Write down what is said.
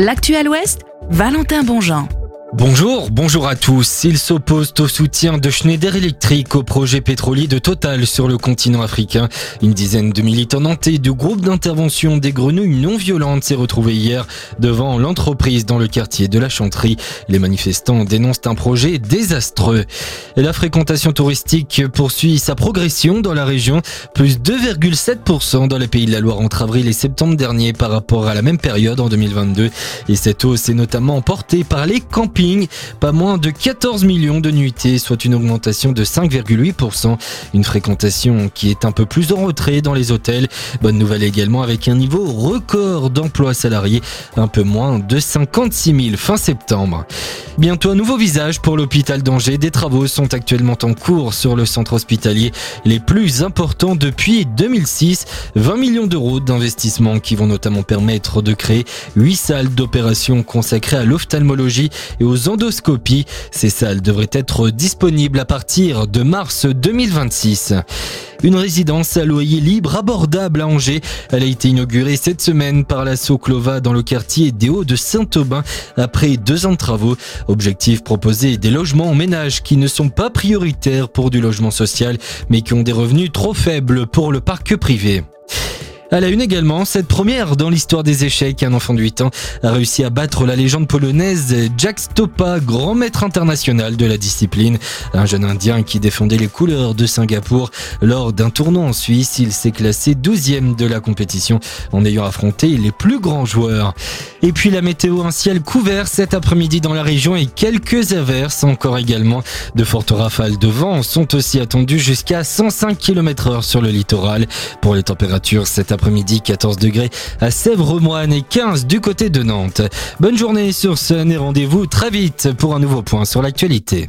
L'actuel Ouest, Valentin Bonjean. Bonjour, bonjour à tous. Ils s'opposent au soutien de Schneider Electric au projet pétrolier de Total sur le continent africain. Une dizaine de militants nantais du groupe d'intervention des grenouilles non violentes s'est retrouvé hier devant l'entreprise dans le quartier de la Chanterie. Les manifestants dénoncent un projet désastreux. la fréquentation touristique poursuit sa progression dans la région, plus 2,7% dans les pays de la Loire entre avril et septembre dernier par rapport à la même période en 2022. Et cette hausse est notamment portée par les campings pas moins de 14 millions de nuitées, soit une augmentation de 5,8%. Une fréquentation qui est un peu plus en retrait dans les hôtels. Bonne nouvelle également avec un niveau record d'emplois salariés, un peu moins de 56 000 fin septembre. Bientôt un nouveau visage pour l'hôpital d'Angers. Des travaux sont actuellement en cours sur le centre hospitalier, les plus importants depuis 2006. 20 millions d'euros d'investissement qui vont notamment permettre de créer 8 salles d'opération consacrées à l'ophtalmologie et aux endoscopies. Ces salles devraient être disponibles à partir de mars 2026. Une résidence à loyer libre abordable à Angers. Elle a été inaugurée cette semaine par la Soclova dans le quartier des Hauts de Saint-Aubin après deux ans de travaux. Objectif proposer des logements aux ménages qui ne sont pas prioritaires pour du logement social mais qui ont des revenus trop faibles pour le parc privé. À la une également, cette première dans l'histoire des échecs, un enfant de 8 ans a réussi à battre la légende polonaise Jack Stopa, grand maître international de la discipline. Un jeune indien qui défendait les couleurs de Singapour. Lors d'un tournoi en Suisse, il s'est classé 12e de la compétition en ayant affronté les plus grands joueurs. Et puis la météo, un ciel couvert cet après-midi dans la région et quelques averses encore également. De fortes rafales de vent sont aussi attendues jusqu'à 105 km heure sur le littoral. Pour les températures cet après-midi, 14 degrés à Sèvres-Moine et 15 du côté de Nantes. Bonne journée sur Sun et rendez-vous très vite pour un nouveau point sur l'actualité.